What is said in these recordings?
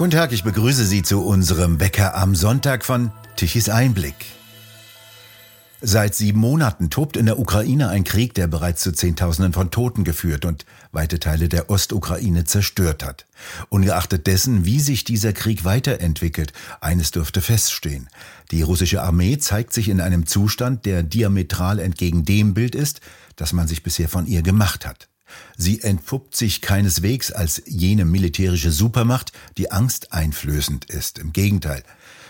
Guten Tag, ich begrüße Sie zu unserem Wecker am Sonntag von Tichys Einblick. Seit sieben Monaten tobt in der Ukraine ein Krieg, der bereits zu Zehntausenden von Toten geführt und weite Teile der Ostukraine zerstört hat. Ungeachtet dessen, wie sich dieser Krieg weiterentwickelt, eines dürfte feststehen. Die russische Armee zeigt sich in einem Zustand, der diametral entgegen dem Bild ist, das man sich bisher von ihr gemacht hat. Sie entpuppt sich keineswegs als jene militärische Supermacht, die angsteinflößend ist. Im Gegenteil.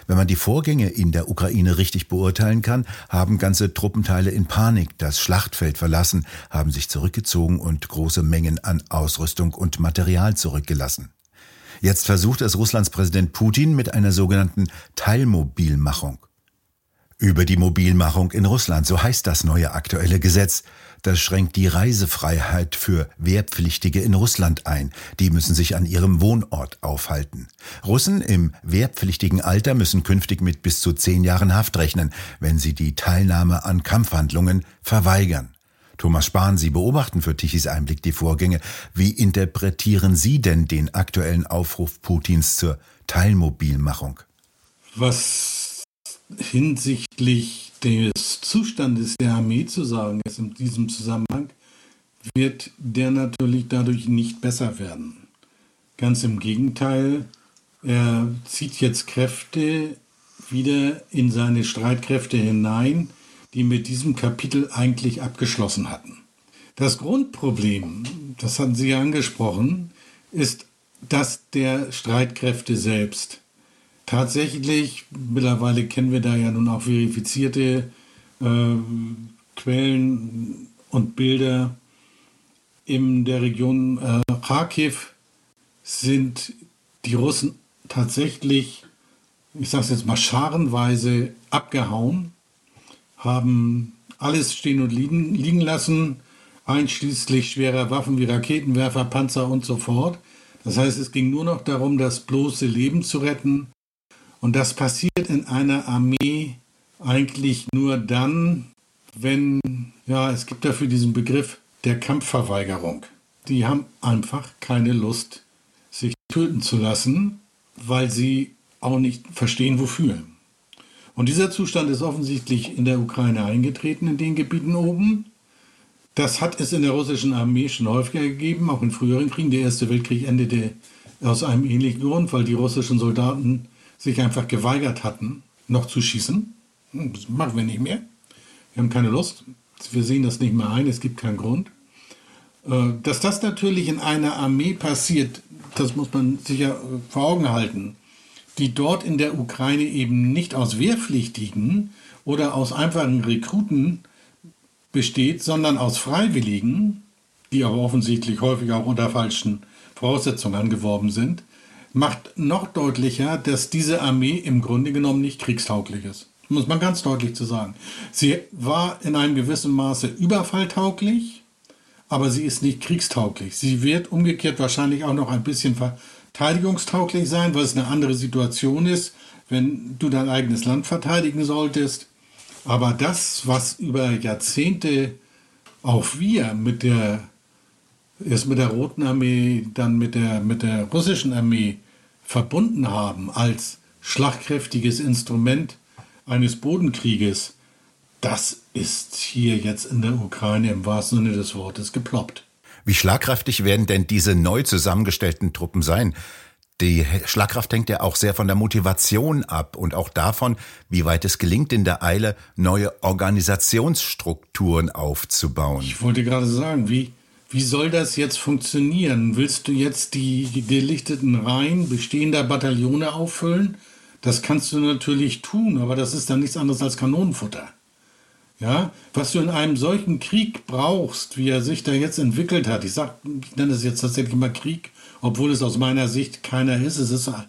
Wenn man die Vorgänge in der Ukraine richtig beurteilen kann, haben ganze Truppenteile in Panik das Schlachtfeld verlassen, haben sich zurückgezogen und große Mengen an Ausrüstung und Material zurückgelassen. Jetzt versucht es Russlands Präsident Putin mit einer sogenannten Teilmobilmachung. Über die Mobilmachung in Russland, so heißt das neue aktuelle Gesetz. Das schränkt die Reisefreiheit für Wehrpflichtige in Russland ein. Die müssen sich an ihrem Wohnort aufhalten. Russen im wehrpflichtigen Alter müssen künftig mit bis zu zehn Jahren Haft rechnen, wenn sie die Teilnahme an Kampfhandlungen verweigern. Thomas Spahn, Sie beobachten für Tichys Einblick die Vorgänge. Wie interpretieren Sie denn den aktuellen Aufruf Putins zur Teilmobilmachung? Was hinsichtlich des Zustandes der Armee zu sagen ist in diesem Zusammenhang, wird der natürlich dadurch nicht besser werden. Ganz im Gegenteil, er zieht jetzt Kräfte wieder in seine Streitkräfte hinein, die mit diesem Kapitel eigentlich abgeschlossen hatten. Das Grundproblem, das hatten Sie ja angesprochen, ist das der Streitkräfte selbst tatsächlich, mittlerweile kennen wir da ja nun auch verifizierte äh, Quellen und Bilder, in der Region äh, Kharkiv sind die Russen tatsächlich, ich sage es jetzt mal scharenweise, abgehauen, haben alles stehen und liegen, liegen lassen, einschließlich schwerer Waffen wie Raketenwerfer, Panzer und so fort. Das heißt, es ging nur noch darum, das bloße Leben zu retten und das passiert in einer Armee eigentlich nur dann, wenn, ja, es gibt dafür diesen Begriff der Kampfverweigerung. Die haben einfach keine Lust, sich töten zu lassen, weil sie auch nicht verstehen, wofür. Und dieser Zustand ist offensichtlich in der Ukraine eingetreten, in den Gebieten oben. Das hat es in der russischen Armee schon häufiger gegeben, auch in früheren Kriegen. Der Erste Weltkrieg endete aus einem ähnlichen Grund, weil die russischen Soldaten sich einfach geweigert hatten, noch zu schießen. Hm, das machen wir nicht mehr. Wir haben keine Lust. Wir sehen das nicht mehr ein. Es gibt keinen Grund. Äh, dass das natürlich in einer Armee passiert, das muss man sich ja vor Augen halten, die dort in der Ukraine eben nicht aus Wehrpflichtigen oder aus einfachen Rekruten besteht, sondern aus Freiwilligen, die aber offensichtlich häufig auch unter falschen Voraussetzungen angeworben sind, macht noch deutlicher, dass diese Armee im Grunde genommen nicht kriegstauglich ist. Muss man ganz deutlich zu sagen. Sie war in einem gewissen Maße überfalltauglich, aber sie ist nicht kriegstauglich. Sie wird umgekehrt wahrscheinlich auch noch ein bisschen verteidigungstauglich sein, weil es eine andere Situation ist, wenn du dein eigenes Land verteidigen solltest. Aber das, was über Jahrzehnte auch wir mit der erst mit der Roten Armee, dann mit der, mit der russischen Armee verbunden haben als schlagkräftiges Instrument eines Bodenkrieges, das ist hier jetzt in der Ukraine im wahrsten Sinne des Wortes geploppt. Wie schlagkräftig werden denn diese neu zusammengestellten Truppen sein? Die Schlagkraft hängt ja auch sehr von der Motivation ab und auch davon, wie weit es gelingt, in der Eile neue Organisationsstrukturen aufzubauen. Ich wollte gerade sagen, wie, wie soll das jetzt funktionieren? Willst du jetzt die gelichteten Reihen bestehender Bataillone auffüllen? Das kannst du natürlich tun, aber das ist dann nichts anderes als Kanonenfutter. Ja, was du in einem solchen Krieg brauchst, wie er sich da jetzt entwickelt hat, ich sag, ich nenne es jetzt tatsächlich mal Krieg, obwohl es aus meiner Sicht keiner ist. Es ist ein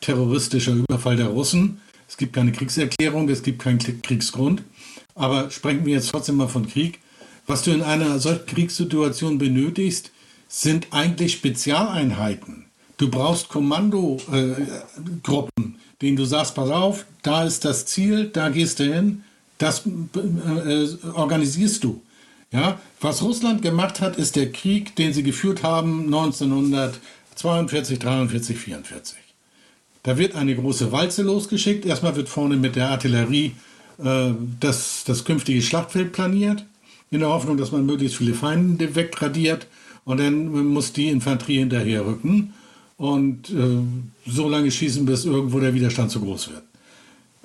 terroristischer Überfall der Russen. Es gibt keine Kriegserklärung, es gibt keinen Kriegsgrund. Aber sprechen wir jetzt trotzdem mal von Krieg. Was du in einer solchen Kriegssituation benötigst, sind eigentlich Spezialeinheiten. Du brauchst Kommandogruppen, äh, denen du sagst, pass auf, da ist das Ziel, da gehst du hin, das äh, organisierst du. Ja, was Russland gemacht hat, ist der Krieg, den sie geführt haben 1942, 43, 44. Da wird eine große Walze losgeschickt. Erstmal wird vorne mit der Artillerie äh, das, das künftige Schlachtfeld planiert, in der Hoffnung, dass man möglichst viele Feinde wegradiert. Und dann muss die Infanterie hinterherrücken und äh, so lange schießen, bis irgendwo der Widerstand zu groß wird.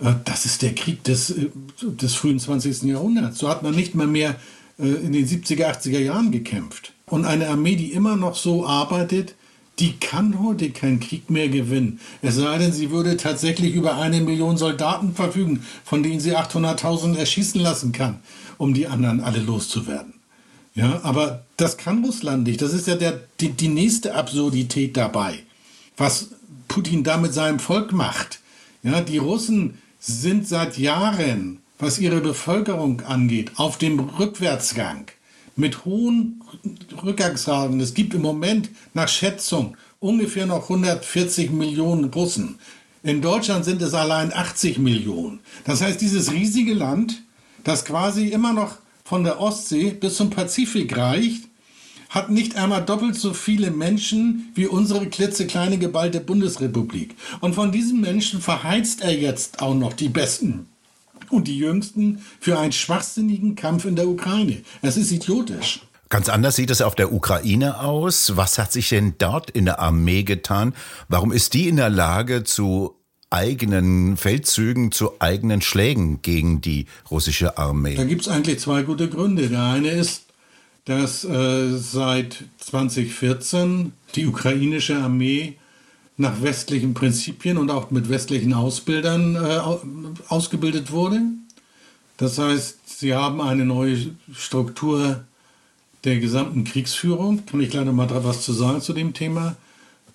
Äh, das ist der Krieg des, äh, des frühen 20. Jahrhunderts. So hat man nicht mal mehr äh, in den 70er, 80er Jahren gekämpft. Und eine Armee, die immer noch so arbeitet, die kann heute keinen Krieg mehr gewinnen. Es sei denn, sie würde tatsächlich über eine Million Soldaten verfügen, von denen sie 800.000 erschießen lassen kann, um die anderen alle loszuwerden. Ja, aber das kann Russland nicht. Das ist ja der, die, die nächste Absurdität dabei, was Putin da mit seinem Volk macht. Ja, die Russen sind seit Jahren, was ihre Bevölkerung angeht, auf dem Rückwärtsgang mit hohen Rückgangsraten. Es gibt im Moment nach Schätzung ungefähr noch 140 Millionen Russen. In Deutschland sind es allein 80 Millionen. Das heißt, dieses riesige Land, das quasi immer noch von der Ostsee bis zum Pazifik reicht, hat nicht einmal doppelt so viele Menschen wie unsere klitzekleine geballte Bundesrepublik. Und von diesen Menschen verheizt er jetzt auch noch die Besten und die Jüngsten für einen schwachsinnigen Kampf in der Ukraine. Es ist idiotisch. Ganz anders sieht es auf der Ukraine aus. Was hat sich denn dort in der Armee getan? Warum ist die in der Lage zu eigenen Feldzügen, zu eigenen Schlägen gegen die russische Armee? Da gibt es eigentlich zwei gute Gründe. Der eine ist, dass äh, seit 2014 die ukrainische Armee nach westlichen Prinzipien und auch mit westlichen Ausbildern äh, ausgebildet wurde. Das heißt, sie haben eine neue Struktur der gesamten Kriegsführung. Kann ich gleich noch mal was zu sagen zu dem Thema.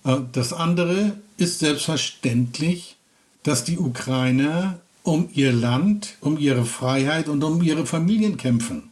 Äh, das andere ist selbstverständlich, dass die Ukrainer um ihr Land, um ihre Freiheit und um ihre Familien kämpfen.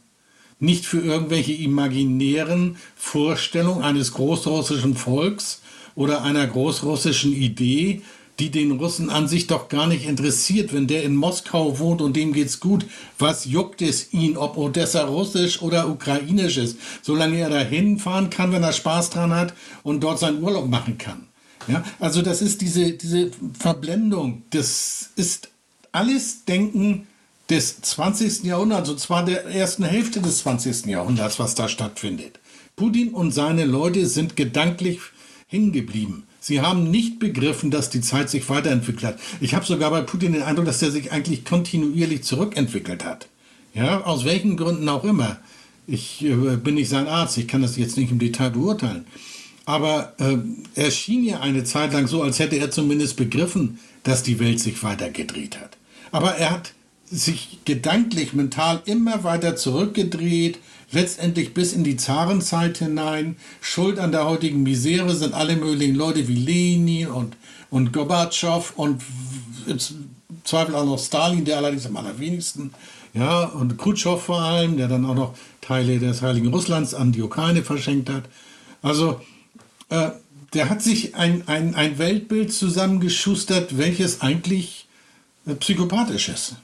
Nicht für irgendwelche imaginären Vorstellungen eines großrussischen Volks, oder einer großrussischen Idee, die den Russen an sich doch gar nicht interessiert. Wenn der in Moskau wohnt und dem geht's gut, was juckt es ihn, ob Odessa russisch oder ukrainisch ist, solange er da hinfahren kann, wenn er Spaß dran hat und dort seinen Urlaub machen kann. Ja, also das ist diese, diese Verblendung, das ist alles Denken des 20. Jahrhunderts, und zwar der ersten Hälfte des 20. Jahrhunderts, was da stattfindet. Putin und seine Leute sind gedanklich hängen geblieben. Sie haben nicht begriffen, dass die Zeit sich weiterentwickelt hat. Ich habe sogar bei Putin den Eindruck, dass er sich eigentlich kontinuierlich zurückentwickelt hat. Ja, aus welchen Gründen auch immer. Ich äh, bin nicht sein Arzt, ich kann das jetzt nicht im Detail beurteilen. Aber äh, er schien ja eine Zeit lang so, als hätte er zumindest begriffen, dass die Welt sich weiter gedreht hat. Aber er hat sich gedanklich, mental immer weiter zurückgedreht, letztendlich bis in die Zarenzeit hinein. Schuld an der heutigen Misere sind alle möglichen Leute wie Lenin und, und Gorbatschow und im Zweifel auch noch Stalin, der allerdings am allerwenigsten, ja, und Khrushchev vor allem, der dann auch noch Teile des Heiligen Russlands an die Ukraine verschenkt hat. Also, äh, der hat sich ein, ein, ein Weltbild zusammengeschustert, welches eigentlich äh, psychopathisch ist.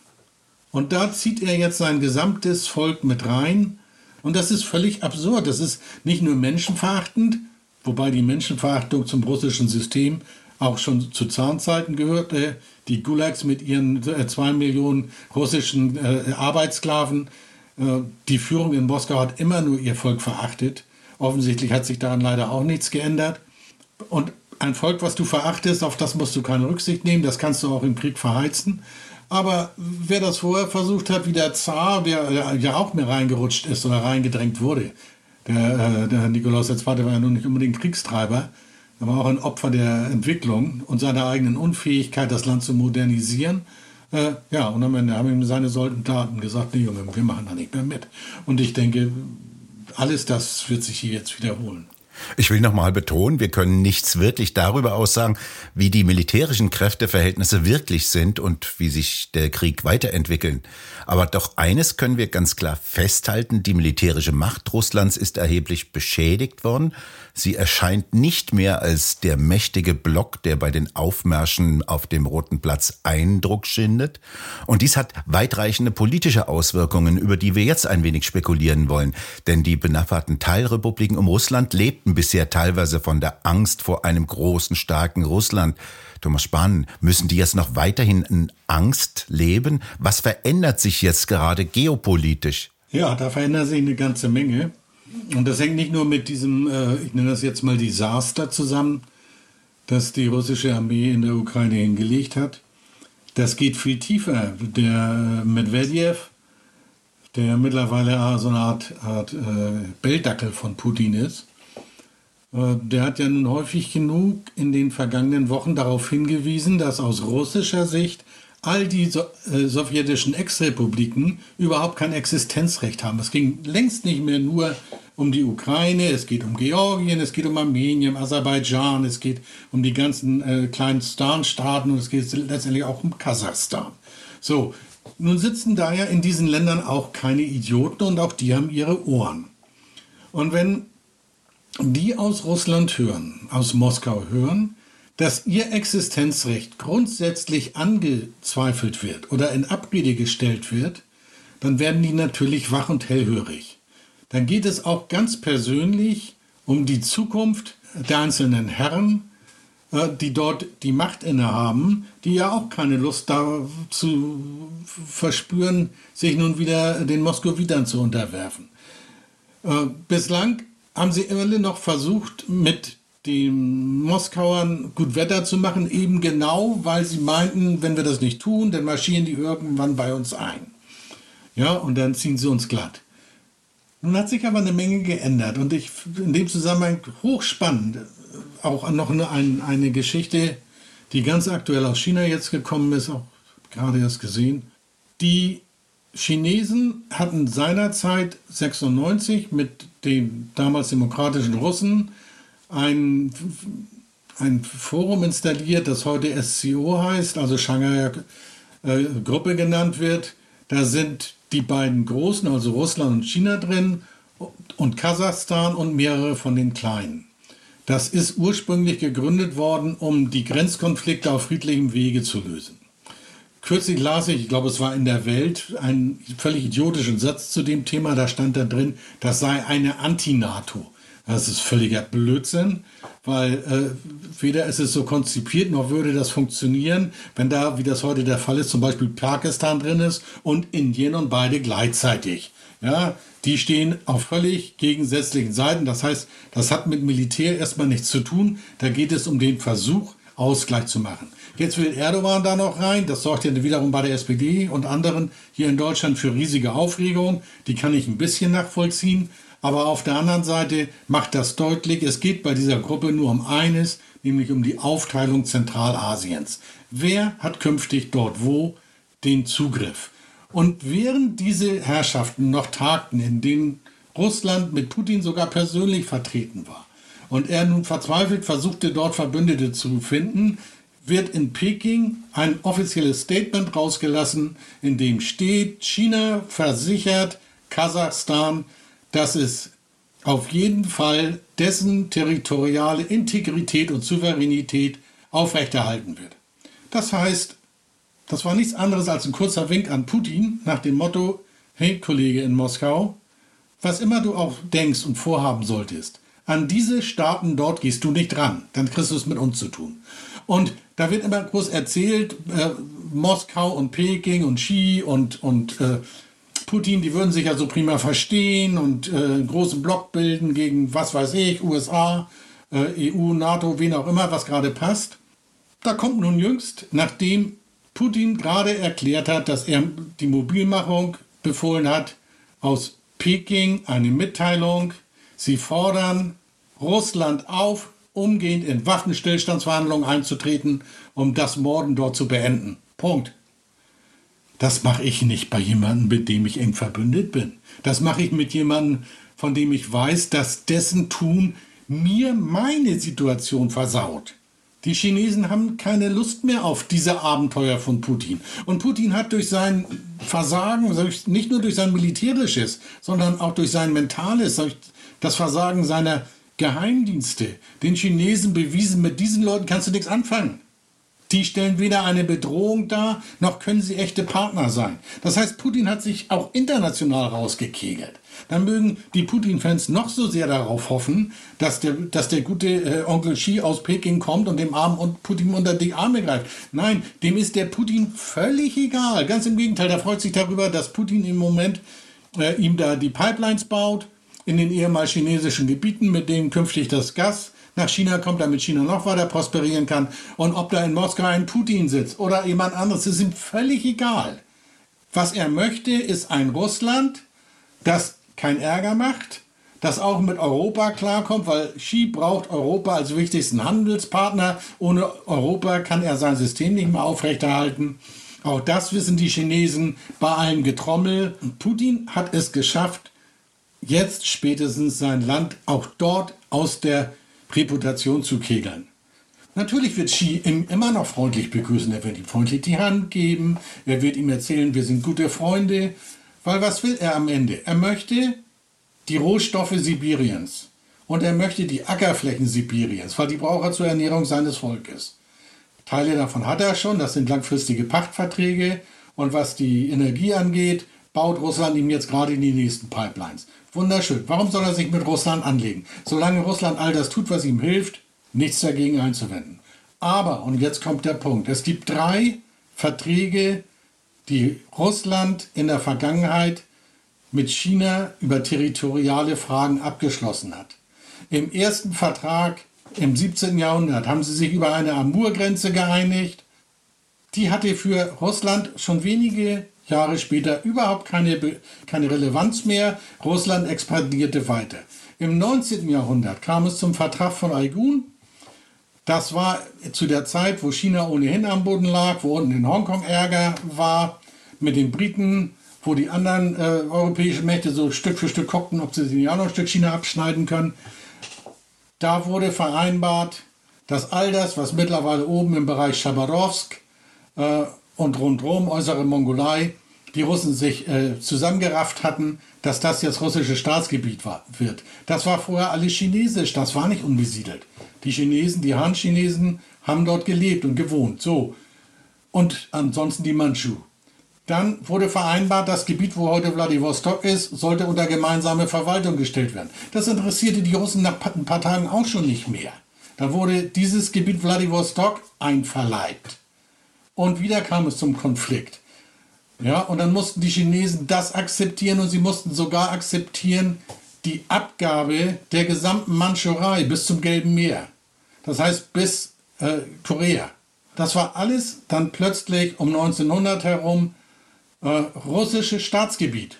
Und da zieht er jetzt sein gesamtes Volk mit rein und das ist völlig absurd. Das ist nicht nur menschenverachtend, wobei die Menschenverachtung zum russischen System auch schon zu Zahnzeiten gehörte. Die Gulags mit ihren äh, zwei Millionen russischen äh, Arbeitssklaven. Äh, die Führung in Moskau hat immer nur ihr Volk verachtet. Offensichtlich hat sich daran leider auch nichts geändert. Und ein Volk, was du verachtest, auf das musst du keine Rücksicht nehmen. Das kannst du auch im Krieg verheizen. Aber wer das vorher versucht hat, wie der Zar, der ja auch mehr reingerutscht ist oder reingedrängt wurde, der, äh, der Nikolaus II. war ja nun nicht unbedingt Kriegstreiber, er war auch ein Opfer der Entwicklung und seiner eigenen Unfähigkeit, das Land zu modernisieren. Äh, ja, und am Ende haben ihm seine Soldaten gesagt, nee Junge, wir machen da nicht mehr mit. Und ich denke, alles das wird sich hier jetzt wiederholen. Ich will nochmal betonen, wir können nichts wirklich darüber aussagen, wie die militärischen Kräfteverhältnisse wirklich sind und wie sich der Krieg weiterentwickeln. Aber doch eines können wir ganz klar festhalten, die militärische Macht Russlands ist erheblich beschädigt worden. Sie erscheint nicht mehr als der mächtige Block, der bei den Aufmärschen auf dem Roten Platz Eindruck schindet. Und dies hat weitreichende politische Auswirkungen, über die wir jetzt ein wenig spekulieren wollen. Denn die benachbarten Teilrepubliken um Russland lebten bisher teilweise von der Angst vor einem großen, starken Russland. Thomas Spahn, müssen die jetzt noch weiterhin in Angst leben? Was verändert sich jetzt gerade geopolitisch? Ja, da verändert sich eine ganze Menge. Und das hängt nicht nur mit diesem, äh, ich nenne das jetzt mal Desaster zusammen, das die russische Armee in der Ukraine hingelegt hat. Das geht viel tiefer. Der Medvedev, der mittlerweile so eine Art, Art äh, Belldackel von Putin ist, äh, der hat ja nun häufig genug in den vergangenen Wochen darauf hingewiesen, dass aus russischer Sicht all die so, äh, sowjetischen Ex-Republiken überhaupt kein Existenzrecht haben. Es ging längst nicht mehr nur um die Ukraine, es geht um Georgien, es geht um Armenien, Aserbaidschan, es geht um die ganzen äh, kleinen Stan-Staaten und es geht letztendlich auch um Kasachstan. So, nun sitzen da ja in diesen Ländern auch keine Idioten und auch die haben ihre Ohren. Und wenn die aus Russland hören, aus Moskau hören, dass ihr Existenzrecht grundsätzlich angezweifelt wird oder in Abrede gestellt wird, dann werden die natürlich wach und hellhörig. Dann geht es auch ganz persönlich um die Zukunft der einzelnen Herren, äh, die dort die Macht innehaben, die ja auch keine Lust dazu verspüren, sich nun wieder den Moskowitern zu unterwerfen. Äh, bislang haben sie alle noch versucht, mit den Moskauern gut Wetter zu machen, eben genau, weil sie meinten, wenn wir das nicht tun, dann marschieren die irgendwann bei uns ein. Ja, und dann ziehen sie uns glatt. Nun hat sich aber eine Menge geändert und ich in dem Zusammenhang hochspannend auch noch eine, eine Geschichte, die ganz aktuell aus China jetzt gekommen ist, auch gerade erst gesehen. Die Chinesen hatten seinerzeit 96 mit den damals demokratischen Russen ein, ein Forum installiert, das heute SCO heißt, also Shanghai äh, Gruppe genannt wird. Da sind die beiden Großen, also Russland und China drin und Kasachstan und mehrere von den Kleinen. Das ist ursprünglich gegründet worden, um die Grenzkonflikte auf friedlichem Wege zu lösen. Kürzlich las ich, ich glaube es war in der Welt, einen völlig idiotischen Satz zu dem Thema, da stand da drin, das sei eine Anti-NATO. Das ist völliger Blödsinn, weil äh, weder ist es so konzipiert, noch würde das funktionieren, wenn da, wie das heute der Fall ist, zum Beispiel Pakistan drin ist und Indien und beide gleichzeitig. Ja, die stehen auf völlig gegensätzlichen Seiten. Das heißt, das hat mit Militär erstmal nichts zu tun. Da geht es um den Versuch, Ausgleich zu machen. Jetzt will Erdogan da noch rein. Das sorgt ja wiederum bei der SPD und anderen hier in Deutschland für riesige Aufregung. Die kann ich ein bisschen nachvollziehen. Aber auf der anderen Seite macht das deutlich, es geht bei dieser Gruppe nur um eines, nämlich um die Aufteilung Zentralasiens. Wer hat künftig dort wo den Zugriff? Und während diese Herrschaften noch tagten, in denen Russland mit Putin sogar persönlich vertreten war, und er nun verzweifelt versuchte, dort Verbündete zu finden, wird in Peking ein offizielles Statement rausgelassen, in dem steht, China versichert Kasachstan dass es auf jeden Fall dessen territoriale Integrität und Souveränität aufrechterhalten wird. Das heißt, das war nichts anderes als ein kurzer Wink an Putin nach dem Motto, hey Kollege in Moskau, was immer du auch denkst und vorhaben solltest, an diese Staaten dort gehst du nicht ran, dann kriegst du es mit uns zu tun. Und da wird immer groß erzählt, äh, Moskau und Peking und Xi und, und äh, Putin, die würden sich ja so prima verstehen und äh, einen großen Block bilden gegen, was weiß ich, USA, äh, EU, NATO, wen auch immer, was gerade passt. Da kommt nun jüngst, nachdem Putin gerade erklärt hat, dass er die Mobilmachung befohlen hat, aus Peking eine Mitteilung. Sie fordern Russland auf, umgehend in Waffenstillstandsverhandlungen einzutreten, um das Morden dort zu beenden. Punkt. Das mache ich nicht bei jemandem, mit dem ich eng verbündet bin. Das mache ich mit jemandem, von dem ich weiß, dass dessen Tun mir meine Situation versaut. Die Chinesen haben keine Lust mehr auf diese Abenteuer von Putin. Und Putin hat durch sein Versagen, nicht nur durch sein militärisches, sondern auch durch sein mentales, das Versagen seiner Geheimdienste, den Chinesen bewiesen, mit diesen Leuten kannst du nichts anfangen. Die stellen weder eine Bedrohung dar, noch können sie echte Partner sein. Das heißt, Putin hat sich auch international rausgekegelt. Dann mögen die Putin-Fans noch so sehr darauf hoffen, dass der, dass der gute äh, Onkel Xi aus Peking kommt und dem Arm und Putin unter die Arme greift. Nein, dem ist der Putin völlig egal. Ganz im Gegenteil, der freut sich darüber, dass Putin im Moment äh, ihm da die Pipelines baut in den ehemals chinesischen Gebieten, mit denen künftig das Gas nach China kommt, damit China noch weiter prosperieren kann. Und ob da in Moskau ein Putin sitzt oder jemand anderes, ist ihm völlig egal. Was er möchte, ist ein Russland, das kein Ärger macht, das auch mit Europa klarkommt, weil Xi braucht Europa als wichtigsten Handelspartner. Ohne Europa kann er sein System nicht mehr aufrechterhalten. Auch das wissen die Chinesen bei allem Getrommel. Putin hat es geschafft, jetzt spätestens sein Land auch dort aus der Reputation zu kegeln. Natürlich wird Xi ihm immer noch freundlich begrüßen. Er wird ihm freundlich die Hand geben. Er wird ihm erzählen, wir sind gute Freunde. Weil was will er am Ende? Er möchte die Rohstoffe Sibiriens. Und er möchte die Ackerflächen Sibiriens, weil die braucht er zur Ernährung seines Volkes. Teile davon hat er schon, das sind langfristige Pachtverträge. Und was die Energie angeht, baut Russland ihm jetzt gerade in die nächsten Pipelines. Wunderschön. Warum soll er sich mit Russland anlegen? Solange Russland all das tut, was ihm hilft, nichts dagegen einzuwenden. Aber, und jetzt kommt der Punkt, es gibt drei Verträge, die Russland in der Vergangenheit mit China über territoriale Fragen abgeschlossen hat. Im ersten Vertrag im 17. Jahrhundert haben sie sich über eine Amur-Grenze geeinigt. Die hatte für Russland schon wenige Jahre später überhaupt keine, keine Relevanz mehr. Russland expandierte weiter. Im 19. Jahrhundert kam es zum Vertrag von Aigun. Das war zu der Zeit, wo China ohnehin am Boden lag, wo unten in Hongkong Ärger war mit den Briten, wo die anderen äh, europäischen Mächte so Stück für Stück guckten, ob sie sich auch noch ein Stück China abschneiden können. Da wurde vereinbart, dass all das, was mittlerweile oben im Bereich Chabarovsk äh, und rundherum, äußere Mongolei, die Russen sich äh, zusammengerafft hatten, dass das jetzt russisches Staatsgebiet war, wird. Das war vorher alles chinesisch, das war nicht unbesiedelt. Die Chinesen, die Han-Chinesen haben dort gelebt und gewohnt. So. Und ansonsten die Manchu. Dann wurde vereinbart, das Gebiet, wo heute Vladivostok ist, sollte unter gemeinsame Verwaltung gestellt werden. Das interessierte die Russen nach ein paar Tagen auch schon nicht mehr. Da wurde dieses Gebiet Vladivostok einverleibt. Und wieder kam es zum Konflikt. Ja, und dann mussten die Chinesen das akzeptieren und sie mussten sogar akzeptieren die Abgabe der gesamten Mandschurei bis zum Gelben Meer. Das heißt bis äh, Korea. Das war alles dann plötzlich um 1900 herum äh, russisches Staatsgebiet.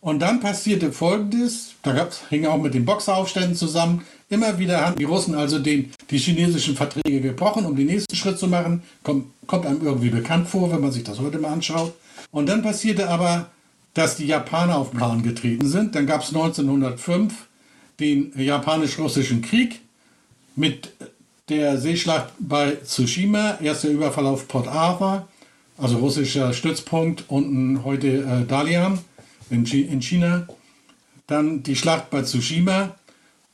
Und dann passierte Folgendes, da hing auch mit den Boxeraufständen zusammen, immer wieder haben die Russen also den, die chinesischen Verträge gebrochen, um den nächsten Schritt zu machen. Kommt, kommt einem irgendwie bekannt vor, wenn man sich das heute mal anschaut. Und dann passierte aber, dass die Japaner auf den Plan getreten sind. Dann gab es 1905 den japanisch-russischen Krieg mit der Seeschlacht bei Tsushima, erster Überfall auf Port Arthur, also russischer Stützpunkt, unten heute äh, Dalian in China. Dann die Schlacht bei Tsushima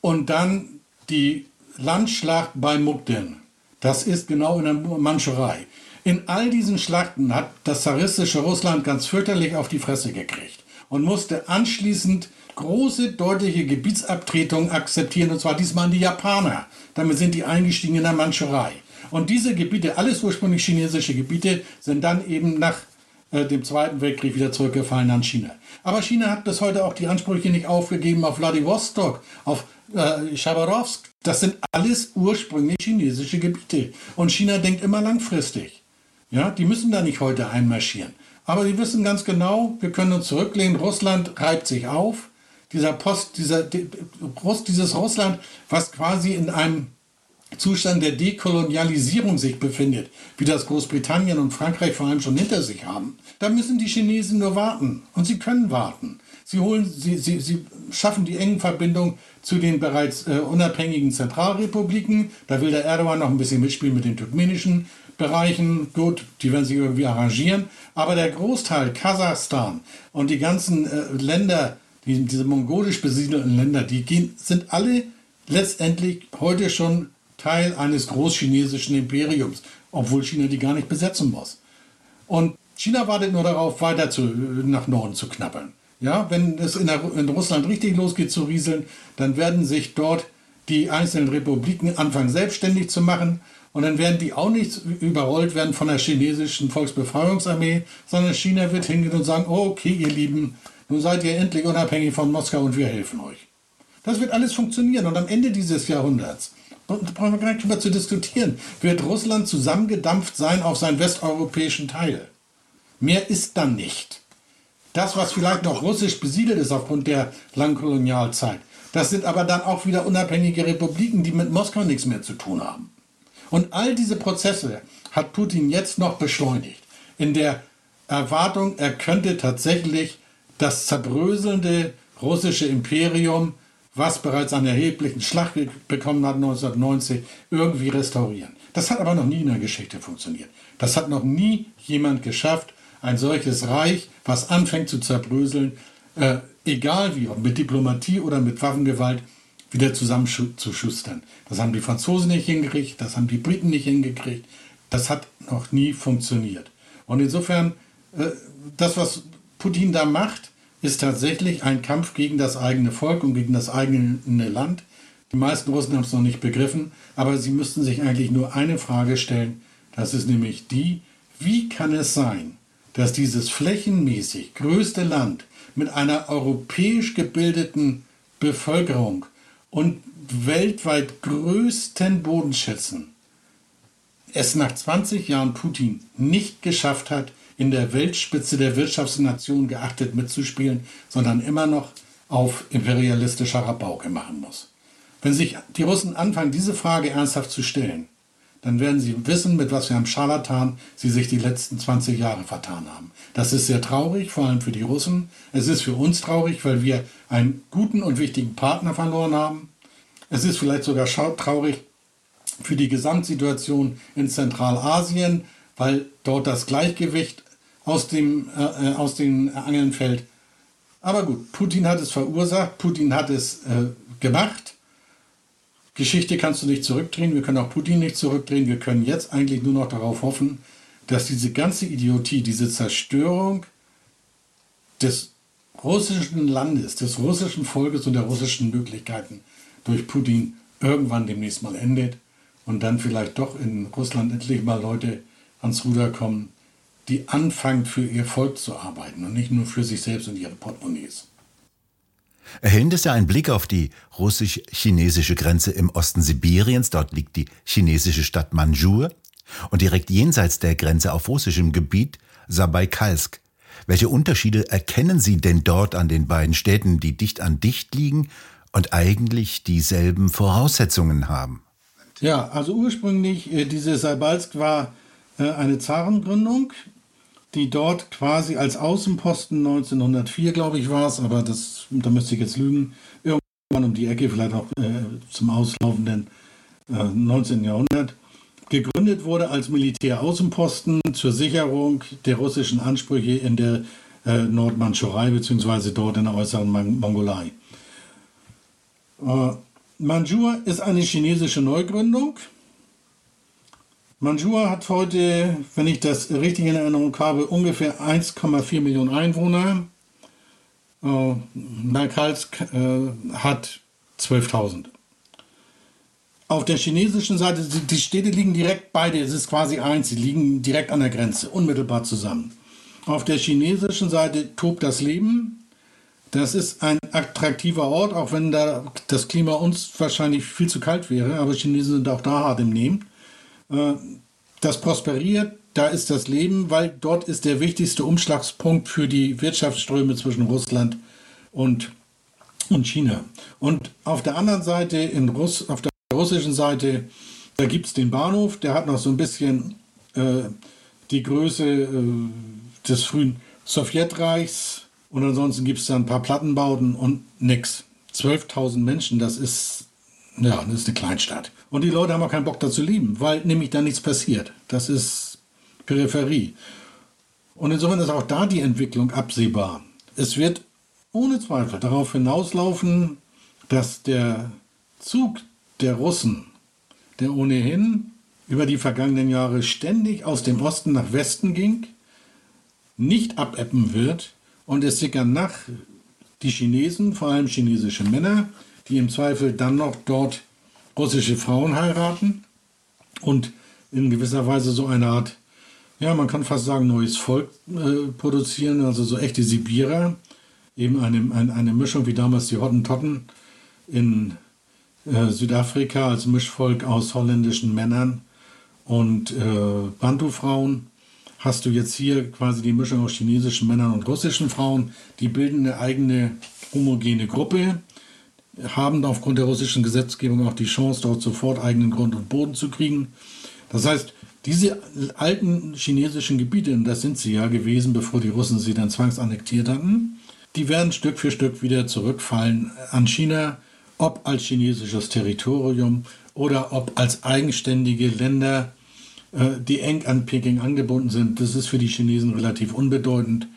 und dann die Landschlacht bei Mukden. Das ist genau in der Mandschurei. In all diesen Schlachten hat das zaristische Russland ganz fürchterlich auf die Fresse gekriegt und musste anschließend große, deutliche Gebietsabtretungen akzeptieren, und zwar diesmal an die Japaner. Damit sind die eingestiegen in der Mandschurei. Und diese Gebiete, alles ursprünglich chinesische Gebiete, sind dann eben nach äh, dem Zweiten Weltkrieg wieder zurückgefallen an China. Aber China hat bis heute auch die Ansprüche nicht aufgegeben auf Vladivostok, auf äh. Das sind alles ursprünglich chinesische Gebiete. Und China denkt immer langfristig. Ja, die müssen da nicht heute einmarschieren. Aber sie wissen ganz genau, wir können uns zurücklehnen. Russland reibt sich auf. Dieser Post, dieser, dieses Russland, was quasi in einem Zustand der Dekolonialisierung sich befindet, wie das Großbritannien und Frankreich vor allem schon hinter sich haben, da müssen die Chinesen nur warten. Und sie können warten. Sie, holen, sie, sie, sie schaffen die engen Verbindungen zu den bereits äh, unabhängigen Zentralrepubliken. Da will der Erdogan noch ein bisschen mitspielen mit den turkmenischen Bereichen. Gut, die werden sich irgendwie arrangieren. Aber der Großteil, Kasachstan und die ganzen äh, Länder, die, diese mongolisch besiedelten Länder, die gehen, sind alle letztendlich heute schon Teil eines großchinesischen Imperiums, obwohl China die gar nicht besetzen muss. Und China wartet nur darauf, weiter zu, nach Norden zu knabbern. Ja, wenn es in, der, in Russland richtig losgeht zu rieseln, dann werden sich dort die einzelnen Republiken anfangen selbstständig zu machen und dann werden die auch nicht überrollt werden von der chinesischen Volksbefreiungsarmee, sondern China wird hingehen und sagen, oh, okay, ihr Lieben, nun seid ihr endlich unabhängig von Moskau und wir helfen euch. Das wird alles funktionieren und am Ende dieses Jahrhunderts, da brauchen wir gar nicht drüber zu diskutieren, wird Russland zusammengedampft sein auf seinen westeuropäischen Teil. Mehr ist dann nicht. Das, was vielleicht noch russisch besiedelt ist aufgrund der langen Kolonialzeit, das sind aber dann auch wieder unabhängige Republiken, die mit Moskau nichts mehr zu tun haben. Und all diese Prozesse hat Putin jetzt noch beschleunigt. In der Erwartung, er könnte tatsächlich das zerbröselnde russische Imperium, was bereits einen erheblichen Schlag bekommen hat 1990, irgendwie restaurieren. Das hat aber noch nie in der Geschichte funktioniert. Das hat noch nie jemand geschafft, ein solches Reich, was anfängt zu zerbröseln, äh, egal wie, ob mit Diplomatie oder mit Waffengewalt, wieder zusammenzuschustern. Das haben die Franzosen nicht hingekriegt, das haben die Briten nicht hingekriegt. Das hat noch nie funktioniert. Und insofern, äh, das, was Putin da macht, ist tatsächlich ein Kampf gegen das eigene Volk und gegen das eigene Land. Die meisten Russen haben es noch nicht begriffen, aber sie müssten sich eigentlich nur eine Frage stellen. Das ist nämlich die, wie kann es sein, dass dieses flächenmäßig größte Land mit einer europäisch gebildeten Bevölkerung und weltweit größten Bodenschätzen es nach 20 Jahren Putin nicht geschafft hat, in der Weltspitze der Wirtschaftsnation geachtet mitzuspielen, sondern immer noch auf imperialistischer Rabauke machen muss. Wenn sich die Russen anfangen, diese Frage ernsthaft zu stellen, dann werden sie wissen, mit was für einem Scharlatan sie sich die letzten 20 Jahre vertan haben. Das ist sehr traurig, vor allem für die Russen. Es ist für uns traurig, weil wir einen guten und wichtigen Partner verloren haben. Es ist vielleicht sogar traurig für die Gesamtsituation in Zentralasien, weil dort das Gleichgewicht aus, dem, äh, äh aus den Angeln fällt. Aber gut, Putin hat es verursacht, Putin hat es äh, gemacht. Geschichte kannst du nicht zurückdrehen, wir können auch Putin nicht zurückdrehen, wir können jetzt eigentlich nur noch darauf hoffen, dass diese ganze Idiotie, diese Zerstörung des russischen Landes, des russischen Volkes und der russischen Möglichkeiten durch Putin irgendwann demnächst mal endet und dann vielleicht doch in Russland endlich mal Leute ans Ruder kommen, die anfangen für ihr Volk zu arbeiten und nicht nur für sich selbst und ihre Portemonnaies. Erhellend ist ja ein Blick auf die russisch-chinesische Grenze im Osten Sibiriens. Dort liegt die chinesische Stadt Manjur und direkt jenseits der Grenze auf russischem Gebiet Sabaikalsk. Welche Unterschiede erkennen Sie denn dort an den beiden Städten, die dicht an dicht liegen und eigentlich dieselben Voraussetzungen haben? Ja, also ursprünglich, äh, diese Saibalsk war äh, eine Zarengründung die dort quasi als Außenposten 1904, glaube ich, war es, aber das, da müsste ich jetzt lügen, irgendwann um die Ecke, vielleicht auch äh, zum auslaufenden äh, 19. Jahrhundert, gegründet wurde als Militäraußenposten zur Sicherung der russischen Ansprüche in der äh, Nordmandschurei, beziehungsweise dort in der äußeren Mongolei. Äh, Manjur ist eine chinesische Neugründung Manjua hat heute, wenn ich das richtig in Erinnerung habe, ungefähr 1,4 Millionen Einwohner. Äh, Naikalsk äh, hat 12.000. Auf der chinesischen Seite, die Städte liegen direkt beide, es ist quasi eins, sie liegen direkt an der Grenze, unmittelbar zusammen. Auf der chinesischen Seite tobt das Leben. Das ist ein attraktiver Ort, auch wenn da das Klima uns wahrscheinlich viel zu kalt wäre, aber Chinesen sind auch da hart im Nehmen. Äh, das prosperiert, da ist das Leben, weil dort ist der wichtigste Umschlagspunkt für die Wirtschaftsströme zwischen Russland und, und China. Und auf der anderen Seite, in Russ, auf der russischen Seite, da gibt es den Bahnhof, der hat noch so ein bisschen äh, die Größe äh, des frühen Sowjetreichs. Und ansonsten gibt es da ein paar Plattenbauten und nix. 12.000 Menschen, das ist, ja, das ist eine Kleinstadt. Und die Leute haben auch keinen Bock da zu leben, weil nämlich da nichts passiert. Das ist Peripherie. Und insofern ist auch da die Entwicklung absehbar. Es wird ohne Zweifel darauf hinauslaufen, dass der Zug der Russen der ohnehin über die vergangenen Jahre ständig aus dem Osten nach Westen ging, nicht abebben wird und es sickern nach die Chinesen, vor allem chinesische Männer, die im Zweifel dann noch dort russische Frauen heiraten und in gewisser Weise so eine Art, ja, man kann fast sagen, neues Volk äh, produzieren, also so echte Sibirer, eben eine, eine, eine Mischung wie damals die Hottentotten in äh, Südafrika als Mischvolk aus holländischen Männern und äh, Bantu-Frauen. Hast du jetzt hier quasi die Mischung aus chinesischen Männern und russischen Frauen, die bilden eine eigene homogene Gruppe, haben aufgrund der russischen Gesetzgebung auch die Chance, dort sofort eigenen Grund und Boden zu kriegen. Das heißt, diese alten chinesischen Gebiete, und das sind sie ja gewesen, bevor die Russen sie dann zwangsannektiert hatten, die werden Stück für Stück wieder zurückfallen an China, ob als chinesisches Territorium oder ob als eigenständige Länder, äh, die eng an Peking angebunden sind. Das ist für die Chinesen relativ unbedeutend.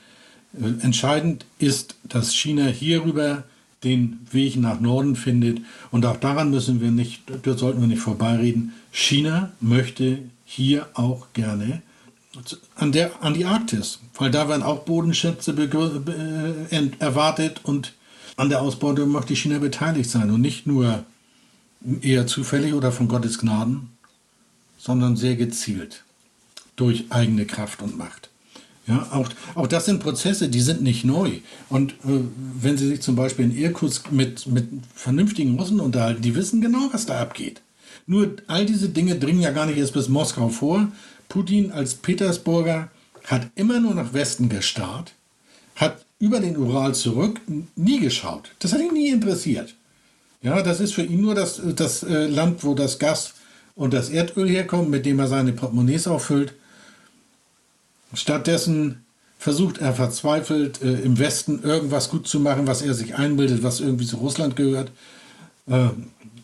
Äh, entscheidend ist, dass China hierüber den Weg nach Norden findet. Und auch daran müssen wir nicht, da sollten wir nicht vorbeireden. China möchte hier auch gerne an, der, an die Arktis, weil da werden auch Bodenschätze äh, erwartet und an der Ausbeutung möchte China beteiligt sein und nicht nur eher zufällig oder von Gottes Gnaden, sondern sehr gezielt durch eigene Kraft und Macht. Ja, auch, auch das sind Prozesse, die sind nicht neu. Und äh, wenn Sie sich zum Beispiel in Irkutsk mit, mit vernünftigen Russen unterhalten, die wissen genau, was da abgeht. Nur all diese Dinge dringen ja gar nicht erst bis Moskau vor. Putin als Petersburger hat immer nur nach Westen gestarrt, hat über den Ural zurück nie geschaut. Das hat ihn nie interessiert. Ja, das ist für ihn nur das, das äh, Land, wo das Gas und das Erdöl herkommt, mit dem er seine Portemonnaies auffüllt. Stattdessen versucht er verzweifelt äh, im Westen irgendwas gut zu machen, was er sich einbildet, was irgendwie zu Russland gehört. Äh,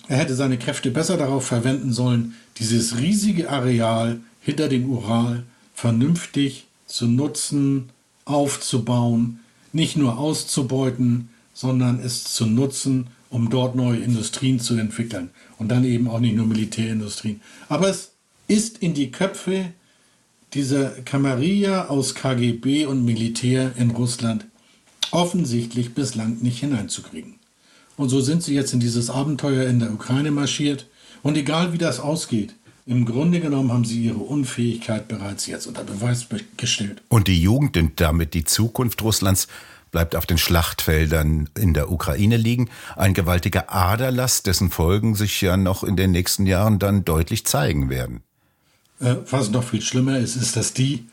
er hätte seine Kräfte besser darauf verwenden sollen, dieses riesige Areal hinter dem Ural vernünftig zu nutzen, aufzubauen, nicht nur auszubeuten, sondern es zu nutzen, um dort neue Industrien zu entwickeln. Und dann eben auch nicht nur Militärindustrien. Aber es ist in die Köpfe dieser Kamarilla aus KGB und Militär in Russland offensichtlich bislang nicht hineinzukriegen. Und so sind sie jetzt in dieses Abenteuer in der Ukraine marschiert. Und egal wie das ausgeht, im Grunde genommen haben sie ihre Unfähigkeit bereits jetzt unter Beweis gestellt. Und die Jugend und damit die Zukunft Russlands bleibt auf den Schlachtfeldern in der Ukraine liegen. Ein gewaltiger Aderlass, dessen Folgen sich ja noch in den nächsten Jahren dann deutlich zeigen werden. Äh, was noch viel schlimmer ist, ist, dass die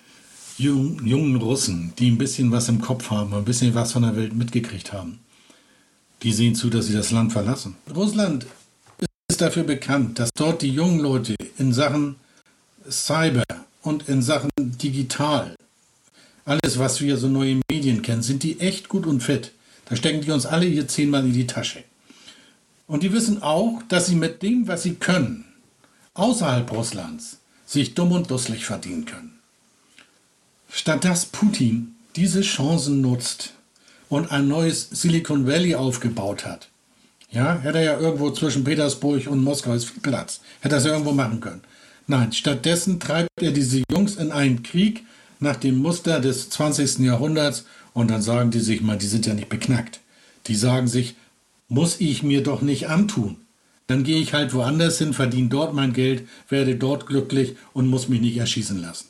jungen, jungen Russen, die ein bisschen was im Kopf haben, ein bisschen was von der Welt mitgekriegt haben, die sehen zu, dass sie das Land verlassen. Russland ist dafür bekannt, dass dort die jungen Leute in Sachen Cyber und in Sachen digital alles, was wir so neue Medien kennen, sind die echt gut und fit. Da stecken die uns alle hier zehnmal in die Tasche. Und die wissen auch, dass sie mit dem, was sie können, außerhalb Russlands, sich dumm und dusselig verdienen können. Statt dass Putin diese Chancen nutzt und ein neues Silicon Valley aufgebaut hat, ja, hätte er ja irgendwo zwischen Petersburg und Moskau ist viel Platz, hätte er es ja irgendwo machen können. Nein, stattdessen treibt er diese Jungs in einen Krieg, nach dem Muster des 20. Jahrhunderts und dann sagen die sich mal, die sind ja nicht beknackt. Die sagen sich, muss ich mir doch nicht antun. Dann gehe ich halt woanders hin, verdiene dort mein Geld, werde dort glücklich und muss mich nicht erschießen lassen.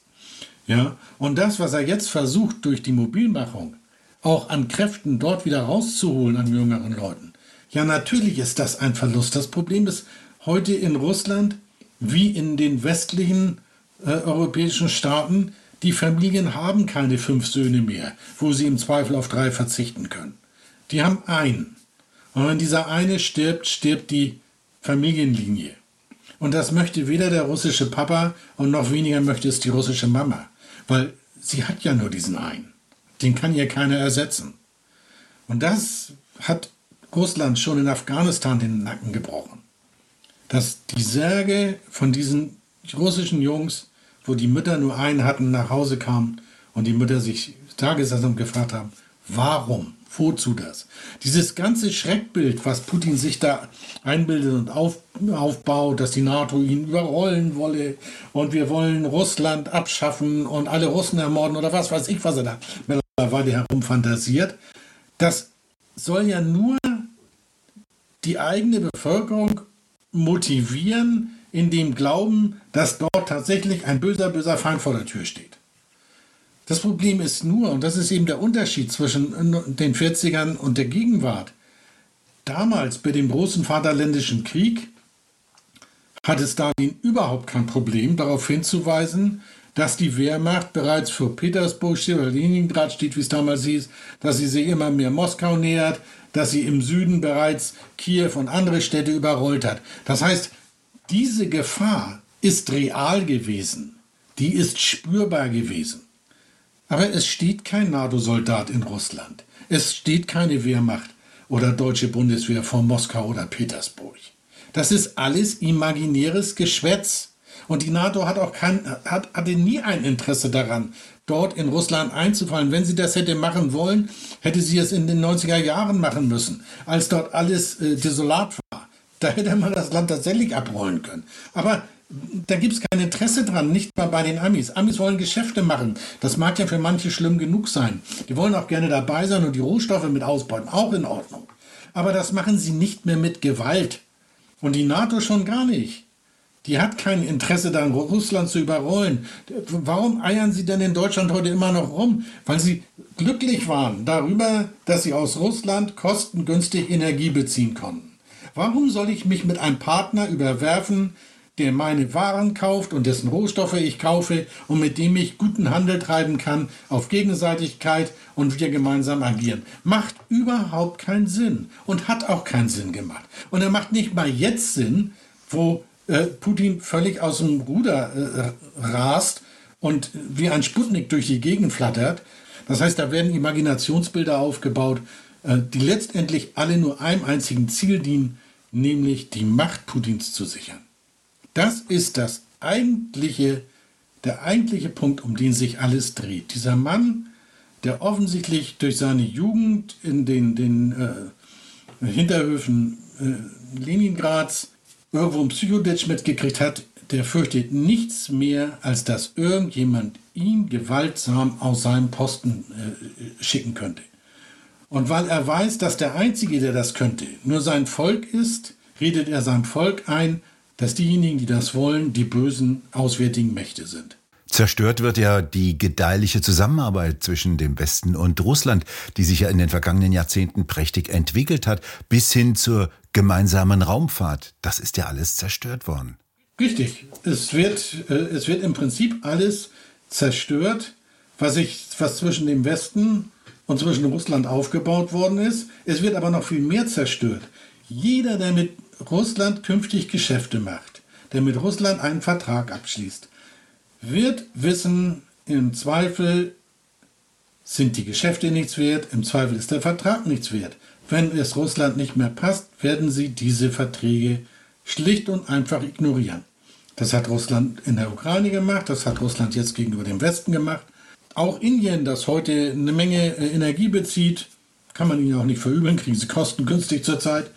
Ja, und das, was er jetzt versucht durch die Mobilmachung, auch an Kräften dort wieder rauszuholen an jüngeren Leuten. Ja, natürlich ist das ein Verlust. Das Problem ist heute in Russland wie in den westlichen äh, europäischen Staaten, die Familien haben keine fünf Söhne mehr, wo sie im Zweifel auf drei verzichten können. Die haben einen. Und wenn dieser eine stirbt, stirbt die Familienlinie. Und das möchte weder der russische Papa und noch weniger möchte es die russische Mama, weil sie hat ja nur diesen einen. Den kann ja keiner ersetzen. Und das hat Russland schon in Afghanistan den Nacken gebrochen. Dass die Särge von diesen russischen Jungs wo die Mütter nur einen hatten, nach Hause kamen und die Mütter sich tagesamt gefragt haben, warum? Wozu das? Dieses ganze Schreckbild, was Putin sich da einbildet und auf, aufbaut, dass die NATO ihn überrollen wolle und wir wollen Russland abschaffen und alle Russen ermorden oder was weiß ich, was er da mittlerweile herumfantasiert, das soll ja nur die eigene Bevölkerung motivieren, in dem Glauben, dass dort tatsächlich ein böser, böser Feind vor der Tür steht. Das Problem ist nur, und das ist eben der Unterschied zwischen den 40ern und der Gegenwart, damals bei dem großen Vaterländischen Krieg hatte Stalin überhaupt kein Problem, darauf hinzuweisen, dass die Wehrmacht bereits vor Petersburg oder Leningrad steht, wie es damals hieß, dass sie sich immer mehr Moskau nähert, dass sie im Süden bereits Kiew und andere Städte überrollt hat. Das heißt, diese Gefahr ist real gewesen, die ist spürbar gewesen. Aber es steht kein NATO-Soldat in Russland. Es steht keine Wehrmacht oder deutsche Bundeswehr vor Moskau oder Petersburg. Das ist alles imaginäres Geschwätz. Und die NATO hat auch kein, hat, hatte nie ein Interesse daran, dort in Russland einzufallen. Wenn sie das hätte machen wollen, hätte sie es in den 90er Jahren machen müssen, als dort alles äh, desolat war. Da hätte man das Land tatsächlich abrollen können. Aber da gibt es kein Interesse dran, nicht mal bei den Amis. Amis wollen Geschäfte machen. Das mag ja für manche schlimm genug sein. Die wollen auch gerne dabei sein und die Rohstoffe mit ausbeuten. Auch in Ordnung. Aber das machen sie nicht mehr mit Gewalt. Und die NATO schon gar nicht. Die hat kein Interesse daran, Russland zu überrollen. Warum eiern sie denn in Deutschland heute immer noch rum? Weil sie glücklich waren darüber, dass sie aus Russland kostengünstig Energie beziehen konnten. Warum soll ich mich mit einem Partner überwerfen, der meine Waren kauft und dessen Rohstoffe ich kaufe und mit dem ich guten Handel treiben kann, auf Gegenseitigkeit und wir gemeinsam agieren. Macht überhaupt keinen Sinn und hat auch keinen Sinn gemacht. Und er macht nicht mal jetzt Sinn, wo äh, Putin völlig aus dem Ruder äh, rast und wie ein Sputnik durch die Gegend flattert. Das heißt, da werden Imaginationsbilder aufgebaut, äh, die letztendlich alle nur einem einzigen Ziel dienen, nämlich die Macht Putins zu sichern. Das ist das eigentliche, der eigentliche Punkt, um den sich alles dreht. Dieser Mann, der offensichtlich durch seine Jugend in den, den äh, Hinterhöfen äh, Leningrads irgendwo ein Psychodetsch mitgekriegt hat, der fürchtet nichts mehr, als dass irgendjemand ihn gewaltsam aus seinem Posten äh, schicken könnte. Und weil er weiß, dass der Einzige, der das könnte, nur sein Volk ist, redet er seinem Volk ein, dass diejenigen, die das wollen, die bösen auswärtigen Mächte sind. Zerstört wird ja die gedeihliche Zusammenarbeit zwischen dem Westen und Russland, die sich ja in den vergangenen Jahrzehnten prächtig entwickelt hat, bis hin zur gemeinsamen Raumfahrt. Das ist ja alles zerstört worden. Richtig. Es wird, äh, es wird im Prinzip alles zerstört, was, ich, was zwischen dem Westen und zwischen Russland aufgebaut worden ist. Es wird aber noch viel mehr zerstört. Jeder, der mit Russland künftig Geschäfte macht, der mit Russland einen Vertrag abschließt, wird wissen, im Zweifel sind die Geschäfte nichts wert, im Zweifel ist der Vertrag nichts wert. Wenn es Russland nicht mehr passt, werden sie diese Verträge schlicht und einfach ignorieren. Das hat Russland in der Ukraine gemacht, das hat Russland jetzt gegenüber dem Westen gemacht. Auch Indien, das heute eine Menge äh, Energie bezieht, kann man ihnen auch nicht verübeln, kriegen sie kostengünstig zurzeit,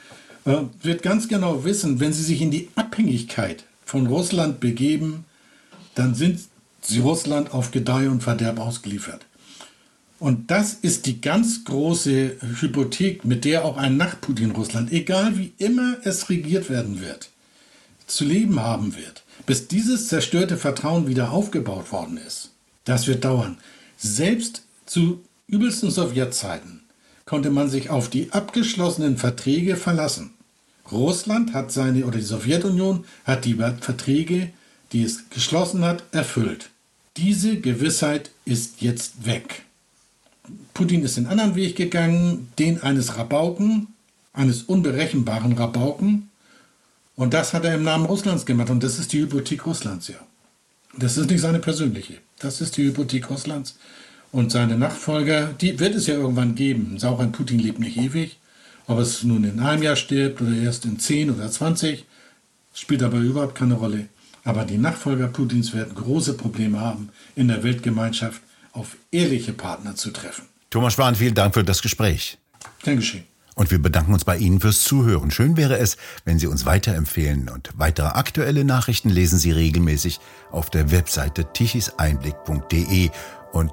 wird ganz genau wissen, wenn sie sich in die Abhängigkeit von Russland begeben, dann sind sie Russland auf Gedeih und Verderb ausgeliefert. Und das ist die ganz große Hypothek, mit der auch ein Nach-Putin-Russland, egal wie immer es regiert werden wird, zu leben haben wird, bis dieses zerstörte Vertrauen wieder aufgebaut worden ist. Das wird dauern. Selbst zu übelsten Sowjetzeiten konnte man sich auf die abgeschlossenen Verträge verlassen. Russland hat seine, oder die Sowjetunion hat die Verträge, die es geschlossen hat, erfüllt. Diese Gewissheit ist jetzt weg. Putin ist den anderen Weg gegangen, den eines Rabauken, eines unberechenbaren Rabauken. Und das hat er im Namen Russlands gemacht. Und das ist die Hypothek Russlands, ja. Das ist nicht seine persönliche. Das ist die Hypothek Russlands. Und seine Nachfolger, die wird es ja irgendwann geben. Ein Putin lebt nicht ewig. Ob es nun in einem Jahr stirbt oder erst in 10 oder 20, spielt aber überhaupt keine Rolle. Aber die Nachfolger Putins werden große Probleme haben, in der Weltgemeinschaft auf ehrliche Partner zu treffen. Thomas Spahn, vielen Dank für das Gespräch. Gern geschehen. Und wir bedanken uns bei Ihnen fürs Zuhören. Schön wäre es, wenn Sie uns weiterempfehlen. Und weitere aktuelle Nachrichten lesen Sie regelmäßig auf der Webseite tichiseinblick.de. Und